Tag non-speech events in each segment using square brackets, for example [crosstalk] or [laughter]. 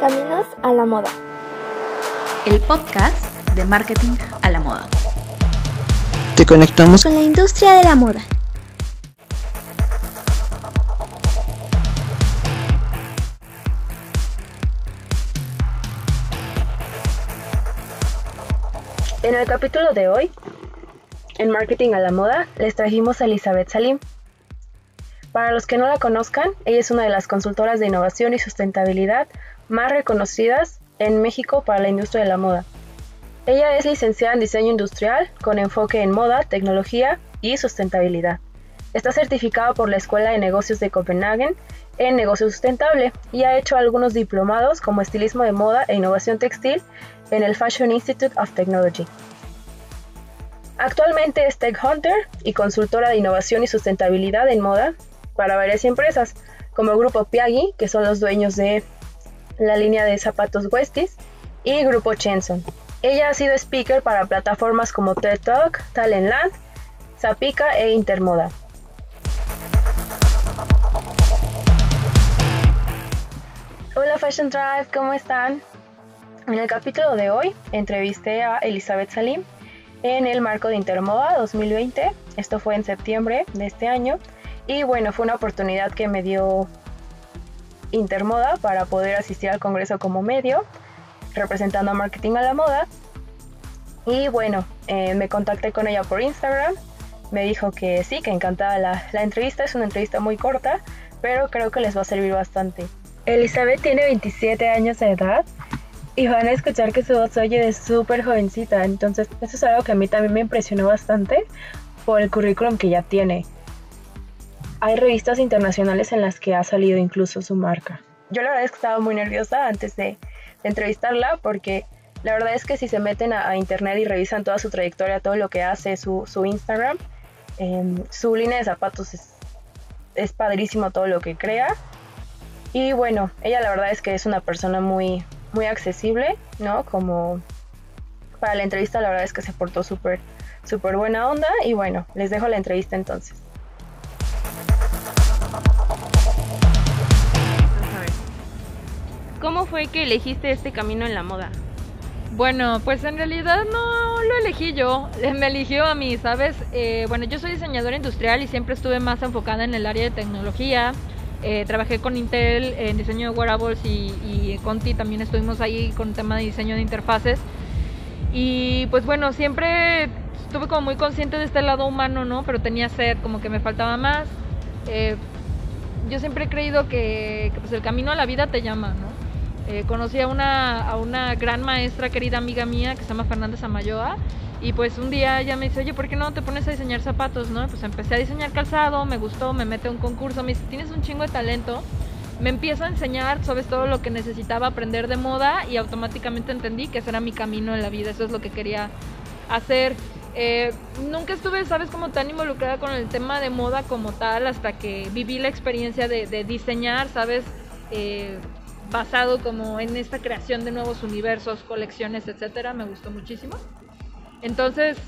Caminos a la Moda. El podcast de marketing a la moda. Te conectamos con la industria de la moda. En el capítulo de hoy, en Marketing a la Moda, les trajimos a Elizabeth Salim. Para los que no la conozcan, ella es una de las consultoras de innovación y sustentabilidad más reconocidas en México para la industria de la moda. Ella es licenciada en diseño industrial con enfoque en moda, tecnología y sustentabilidad. Está certificada por la Escuela de Negocios de Copenhagen en negocio sustentable y ha hecho algunos diplomados como estilismo de moda e innovación textil en el Fashion Institute of Technology. Actualmente es Tech Hunter y consultora de innovación y sustentabilidad en moda para varias empresas, como el Grupo Piaggi, que son los dueños de la línea de zapatos Westies, y Grupo Chenson. Ella ha sido speaker para plataformas como TED Talk, Talentland, Zapica e Intermoda. Hola Fashion Drive, ¿cómo están? En el capítulo de hoy entrevisté a Elizabeth Salim en el marco de Intermoda 2020. Esto fue en septiembre de este año. Y bueno, fue una oportunidad que me dio Intermoda para poder asistir al Congreso como medio, representando a Marketing a la Moda. Y bueno, eh, me contacté con ella por Instagram. Me dijo que sí, que encantada la, la entrevista. Es una entrevista muy corta, pero creo que les va a servir bastante. Elizabeth tiene 27 años de edad y van a escuchar que su voz oye de súper jovencita. Entonces, eso es algo que a mí también me impresionó bastante por el currículum que ya tiene. Hay revistas internacionales en las que ha salido incluso su marca. Yo la verdad es que estaba muy nerviosa antes de, entrevistarla porque la verdad es que si se meten a, internet y revisan toda su trayectoria, todo lo que hace, su, su Instagram, em, su línea de zapatos es, es padrísimo todo lo que crea. Y bueno, ella la verdad es que es una persona muy, muy accesible, ¿no? Como para la entrevista la verdad es que se portó súper, súper buena onda. Y bueno, les dejo la entrevista entonces. ¿Cómo fue que elegiste este camino en la moda? Bueno, pues en realidad no lo elegí yo, [laughs] me eligió a mí, ¿sabes? Eh, bueno, yo soy diseñadora industrial y siempre estuve más enfocada en el área de tecnología, eh, trabajé con Intel en diseño de wearables y, y Conti también estuvimos ahí con tema de diseño de interfaces. Y pues bueno, siempre estuve como muy consciente de este lado humano, ¿no? Pero tenía sed, como que me faltaba más. Eh, yo siempre he creído que, que, pues el camino a la vida te llama, ¿no? Eh, conocí a una, a una gran maestra, querida amiga mía, que se llama Fernández Amayoa, y pues un día ella me dice, oye, ¿por qué no te pones a diseñar zapatos? ¿no? Pues empecé a diseñar calzado, me gustó, me mete a un concurso, me dice, tienes un chingo de talento. Me empieza a enseñar sobre todo lo que necesitaba aprender de moda y automáticamente entendí que ese era mi camino en la vida, eso es lo que quería hacer. Eh, nunca estuve, sabes, como tan involucrada con el tema de moda como tal hasta que viví la experiencia de, de diseñar, sabes, eh, basado como en esta creación de nuevos universos, colecciones, etcétera, me gustó muchísimo. Entonces,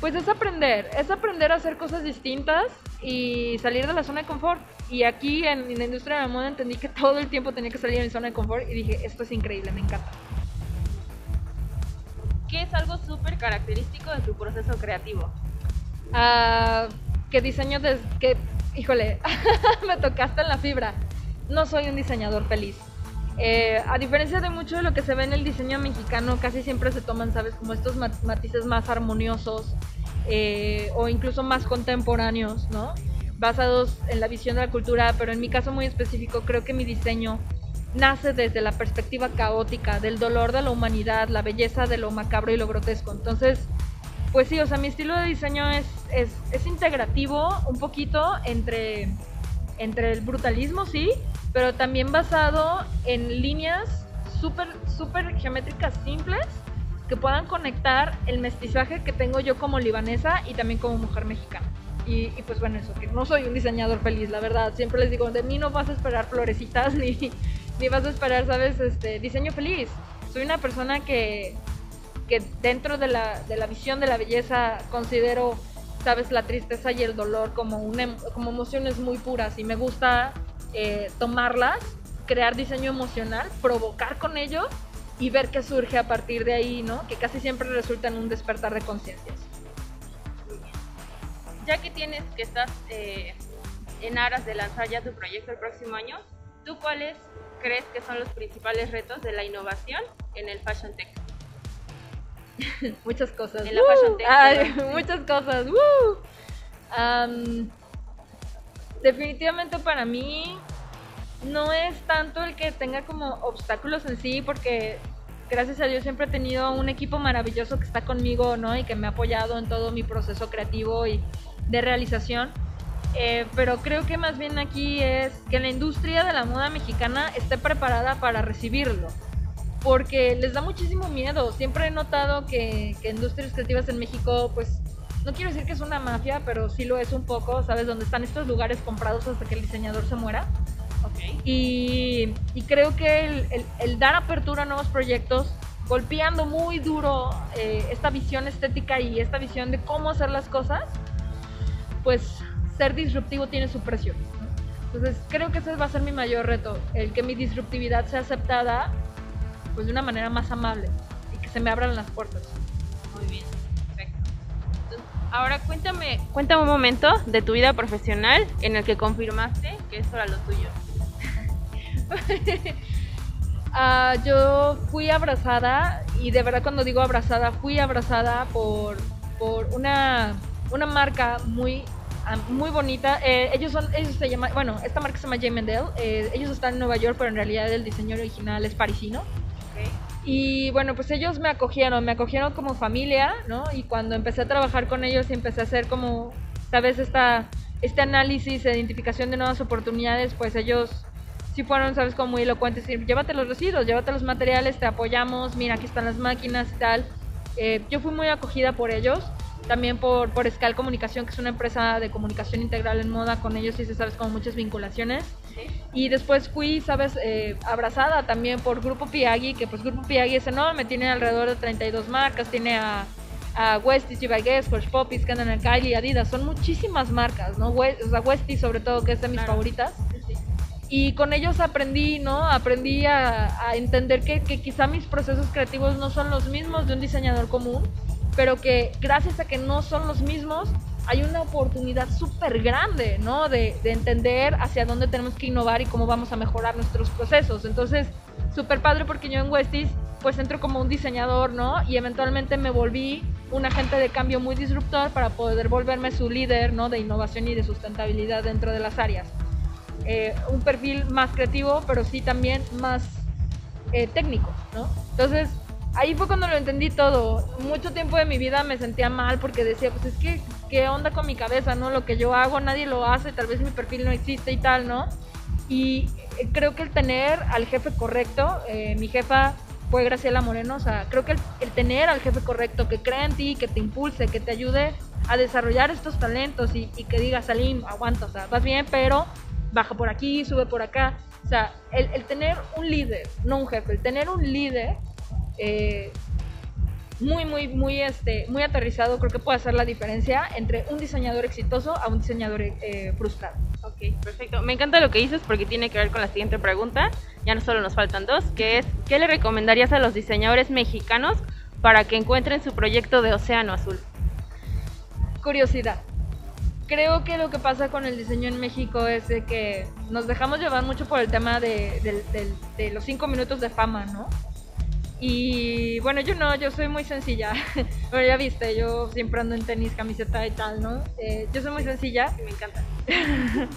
pues es aprender, es aprender a hacer cosas distintas y salir de la zona de confort. Y aquí en, la industria de la moda entendí que todo el tiempo tenía que salir de mi zona de confort y dije, esto es increíble, me encanta. ¿Qué es algo súper característico de tu proceso creativo? Uh, que diseño que, híjole, [laughs] me tocaste en la fibra. No soy un diseñador feliz. Eh, a diferencia de mucho de lo que se ve en el diseño mexicano, casi siempre se toman, ¿sabes? Como estos matices más armoniosos eh, o incluso más contemporáneos, ¿no? Basados en la visión de la cultura, pero en mi caso muy específico, creo que mi diseño nace desde la perspectiva caótica, del dolor de la humanidad, la belleza de lo macabro y lo grotesco. Entonces, pues sí, o sea, mi estilo de diseño es, es, es integrativo un poquito entre, entre el brutalismo, sí, pero también basado en líneas súper, súper geométricas simples que puedan conectar el mestizaje que tengo yo como libanesa y también como mujer mexicana. Y, pues bueno, eso, que no soy un diseñador feliz, la verdad. Siempre les digo, de mí no vas a esperar florecitas [laughs] ni, ni vas a esperar, ¿sabes? Este, diseño feliz. Soy una persona que, que dentro de la, de la visión de la belleza considero, ¿sabes? La tristeza y el dolor como, una, como emociones muy puras y me gusta eh, tomarlas crear diseño emocional, provocar con ello y ver qué surge a partir de ahí, ¿no? Que casi siempre resulta en un despertar de conciencias. Ya que tienes que estás eh, en aras de lanzar ya tu proyecto el próximo año, ¿tú cuáles crees que son los principales retos de la innovación en el Fashion Tech? muchas cosas. En la Fashion Tech. Ay, [laughs] muchas cosas. ¡Woo! Am, definitivamente para mí no es tanto el que tenga como obstáculos en sí, porque gracias a Dios siempre he tenido un equipo maravilloso que está conmigo, ¿no? Y que me ha apoyado en todo mi proceso creativo y de realización. Eh, pero creo que más bien aquí es que la industria de la moda mexicana esté preparada para recibirlo. Porque les da muchísimo miedo. Siempre he notado que, que industrias creativas en México, pues, no quiero decir que es una mafia, pero sí lo es un poco, ¿sabes? Donde están estos lugares comprados hasta que el diseñador se muera. Ok. Y, y creo que el, el- el dar apertura a nuevos proyectos, golpeando muy duro eh, esta visión estética y esta visión de cómo hacer las cosas, pues ser disruptivo tiene su precio. Entonces creo que ese va a ser mi mayor reto, el que mi disruptividad sea aceptada pues de una manera más amable y que se me abran las puertas. Muy bien, Ahora cuéntame, cuéntame un momento de tu vida profesional en el que confirmaste que esto era lo tuyo. [laughs] Ah, yo fui abrazada y de verdad cuando digo abrazada, fui abrazada por, por una, una marca muy, ah, muy bonita. Eh, ellos son, ellos se llama, bueno, esta marca se llama J. Mendel. Eh, ellos están en Nueva York, pero en realidad el diseño original es parisino. Y bueno, pues ellos me acogieron, me acogieron como familia, ¿no? Y cuando empecé a trabajar con ellos y empecé a hacer como, sabes, esta, este análisis, e identificación de nuevas oportunidades, pues ellos sí fueron, sabes, como muy elocuentes, y llévate los residuos, llévate los materiales, te apoyamos, mira, aquí están las máquinas y tal. Eh, yo fui muy acogida por ellos, también por, por Scal Comunicación, que es una empresa de comunicación integral en moda, con ellos sí se sabes, como muchas vinculaciones. Y después fui, sabes, eh, abrazada también por Grupo Piagui, que pues Grupo Piagui es enorme, tiene alrededor de 32 marcas, tiene a, a Westies, Giva Guess, Hush Poppies, Canada Kylie, Adidas, son muchísimas marcas, ¿no? We- o sea, Westies sobre todo, que es de mis Claro. favoritas. Y con ellos aprendí, ¿no? Aprendí a, a entender que, que quizá mis procesos creativos no son los mismos de un diseñador común, pero que gracias a que no son los mismos, hay una oportunidad súper grande, ¿no? De, de entender hacia dónde tenemos que innovar y cómo vamos a mejorar nuestros procesos. Entonces, súper padre porque yo en Westies, pues entro como un diseñador, ¿no? Y eventualmente me volví un agente de cambio muy disruptor para poder volverme su líder, ¿no? De innovación y de sustentabilidad dentro de las áreas. Eh, un perfil más creativo, pero sí también más eh, técnico, ¿no? Entonces, ahí fue cuando lo entendí todo. Mucho tiempo de mi vida me sentía mal porque decía, pues es que, ¿qué onda con mi cabeza, no? Lo que yo hago nadie lo hace, tal vez mi perfil no existe y tal, ¿no? Y eh, creo que el tener al jefe correcto, eh, mi jefa fue Graciela Moreno, o sea, creo que el, el tener al jefe correcto, que crea en ti, que te impulse, que te ayude a desarrollar estos talentos y, que diga, Salim, aguanta, o sea, vas bien, pero baja por aquí, sube por acá. O sea, el, el tener un líder, no un jefe, el tener un líder eh, muy, muy, muy, este, muy aterrizado, creo que puede hacer la diferencia entre un diseñador exitoso a un diseñador eh, frustrado. Ok, perfecto. Me encanta lo que dices porque tiene que ver con la siguiente pregunta. Ya no solo nos faltan dos, que es, ¿qué le recomendarías a los diseñadores mexicanos para que encuentren su proyecto de Océano Azul? Curiosidad. Creo que lo que pasa con el diseño en México es de que nos dejamos llevar mucho por el tema de, de los cinco minutos de fama, ¿no? Y bueno, yo no, yo soy muy sencilla. [laughs] Pero ya viste, yo siempre ando en tenis, camiseta y tal, ¿no? Eh, yo soy muy sencilla. Me encanta. [laughs]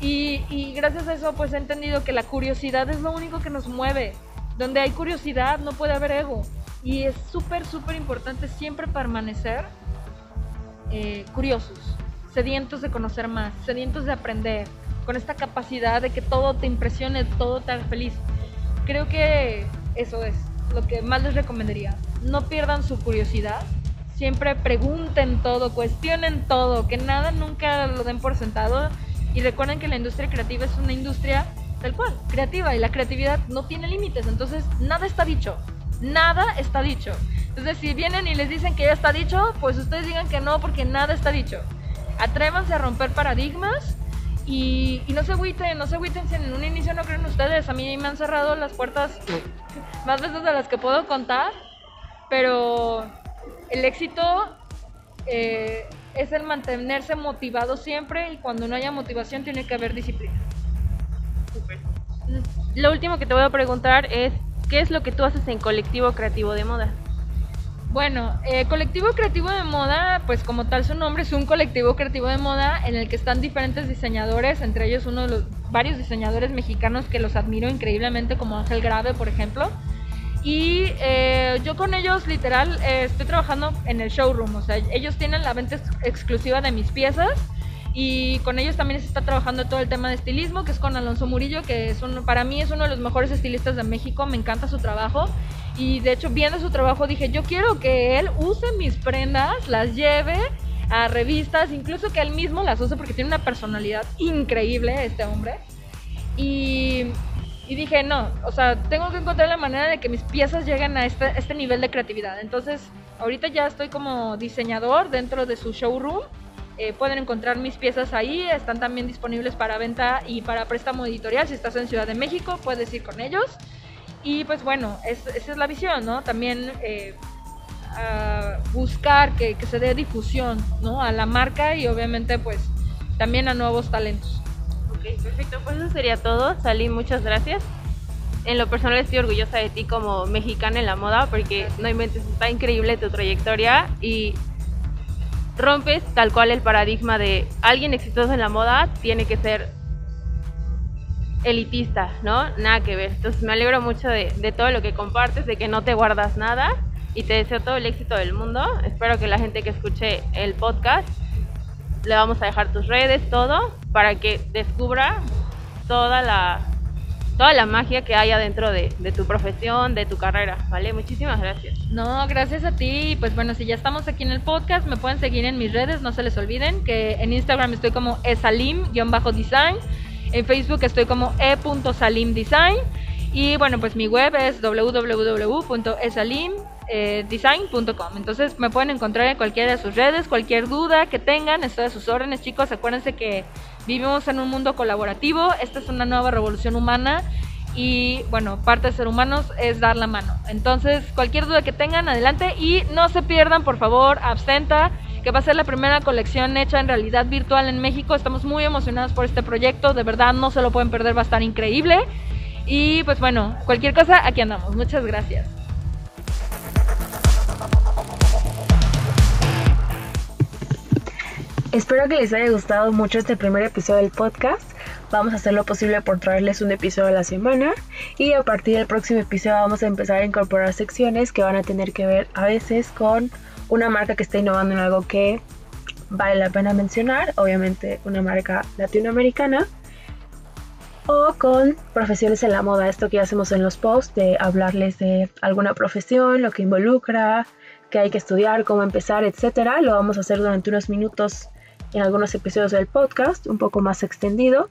Y, y gracias a eso pues he entendido que la curiosidad es lo único que nos mueve. Donde hay curiosidad no puede haber ego. Y es súper, súper importante siempre permanecer eh, curiosos, sedientos de conocer más, sedientos de aprender, con esta capacidad de que todo te impresione, todo te haga feliz. Creo que eso es lo que más les recomendaría. No pierdan su curiosidad, siempre pregunten todo, cuestionen todo, que nada nunca lo den por sentado y recuerden que la industria creativa es una industria tal cual, creativa y la creatividad no tiene límites, entonces nada está dicho, nada está dicho. Entonces si vienen y les dicen que ya está dicho, pues ustedes digan que no porque nada está dicho. Atrévanse a romper paradigmas Y, y, no se agüiten, no se agüiten si en un inicio no creen ustedes. A mí me han cerrado las puertas más veces de las que puedo contar, pero el éxito eh, es el mantenerse motivado siempre y cuando no haya motivación tiene que haber disciplina. Super. Lo último que te voy a preguntar es, ¿qué es lo que tú haces en Colectivo Creativo de Moda? Bueno, eh, Colectivo Creativo de Moda, pues como tal su nombre, es un colectivo creativo de moda en el que están diferentes diseñadores, entre ellos uno de los varios diseñadores mexicanos que los admiro increíblemente, como Ángel Grave, por ejemplo. Y eh, yo con ellos literal eh, estoy trabajando en el showroom, o sea, ellos tienen la venta ex exclusiva de mis piezas y con ellos también se está trabajando todo el tema de estilismo, que es con Alonso Murillo, que es un, para mí es uno de los mejores estilistas de México, me encanta su trabajo y de hecho viendo su trabajo dije, yo quiero que él use mis prendas, las lleve a revistas, incluso que él mismo las use porque tiene una personalidad increíble este hombre. Y y dije, no, o sea, tengo que encontrar la manera de que mis piezas lleguen a este, este nivel de creatividad. Entonces, ahorita ya estoy como diseñador dentro de su showroom. Eh, pueden encontrar mis piezas ahí, están también disponibles para venta y para préstamo editorial. Si estás en Ciudad de México, puedes ir con ellos. Y pues bueno, esa es la visión, ¿no? También eh, buscar que, que se dé difusión, ¿no? A la marca y obviamente pues también a nuevos talentos perfecto. Pues eso sería todo. Salí, muchas gracias. En lo personal estoy orgullosa de ti como mexicana en la moda porque no inventes, está increíble tu trayectoria y rompes tal cual el paradigma de alguien exitoso en la moda tiene que ser elitista, ¿no? Nada que ver. Entonces me alegro mucho de, de, todo lo que compartes, de que no te guardas nada y te deseo todo el éxito del mundo. Espero que la gente que escuche el podcast le vamos a dejar tus redes, todo, para que descubra toda la, toda la magia que hay adentro de, tu profesión, de tu carrera, ¿vale? Muchísimas gracias. No, gracias a ti. Pues bueno, si ya estamos aquí en el podcast, me pueden seguir en mis redes, no se les olviden, que en Instagram estoy como esalim-design, en Facebook estoy como e.salimdesign y bueno, pues mi web es www.esalim.com eh, design.com. Entonces me pueden encontrar en cualquiera de sus redes, cualquier duda que tengan, estoy a sus órdenes, chicos. Acuérdense que vivimos en un mundo colaborativo, esta es una nueva revolución humana y bueno, parte de ser humanos es dar la mano. Entonces, cualquier duda que tengan, adelante y no se pierdan, por favor, Absenta, que va a ser la primera colección hecha en realidad virtual en México. Estamos muy emocionados por este proyecto, de verdad no se lo pueden perder, va a estar increíble. Y pues bueno, cualquier cosa, aquí andamos. Muchas gracias. Espero que les haya gustado mucho este primer episodio del podcast. Vamos a hacer lo posible por traerles un episodio a la semana y a partir del próximo episodio vamos a empezar a incorporar secciones que van a tener que ver a veces con una marca que está innovando en algo que vale la pena mencionar, obviamente una marca latinoamericana o con profesiones en la moda, esto que hacemos en los posts de hablarles de alguna profesión, lo que involucra, qué hay que estudiar, cómo empezar, etcétera. Lo vamos a hacer durante unos minutos en algunos episodios del podcast, un poco más extendido.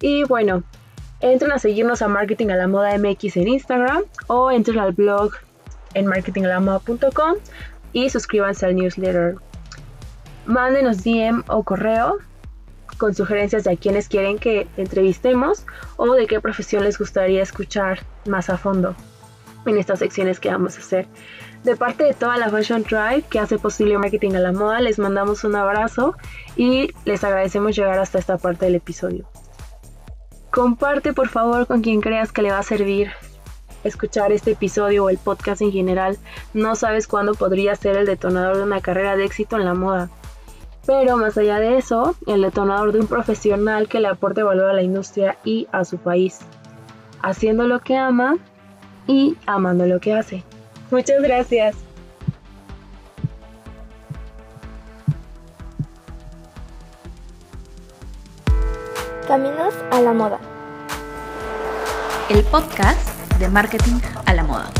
Y bueno, entren a seguirnos a Marketing a la Moda MX en Instagram o entren al blog en marketingalamoda.com y suscríbanse al newsletter. Mándenos DM o correo con sugerencias de a quienes quieren que entrevistemos o de qué profesión les gustaría escuchar más a fondo en estas secciones que vamos a hacer. De parte de toda la Fashion Tribe que hace posible marketing a la moda, les mandamos un abrazo y les agradecemos llegar hasta esta parte del episodio. Comparte por favor con quien creas que le va a servir escuchar este episodio o el podcast en general. No sabes cuándo podría ser el detonador de una carrera de éxito en la moda. Pero más allá de eso, el detonador de un profesional que le aporte valor a la industria y a su país, haciendo lo que ama y amando lo que hace. Muchas gracias. Caminos a la moda. El podcast de marketing a la moda.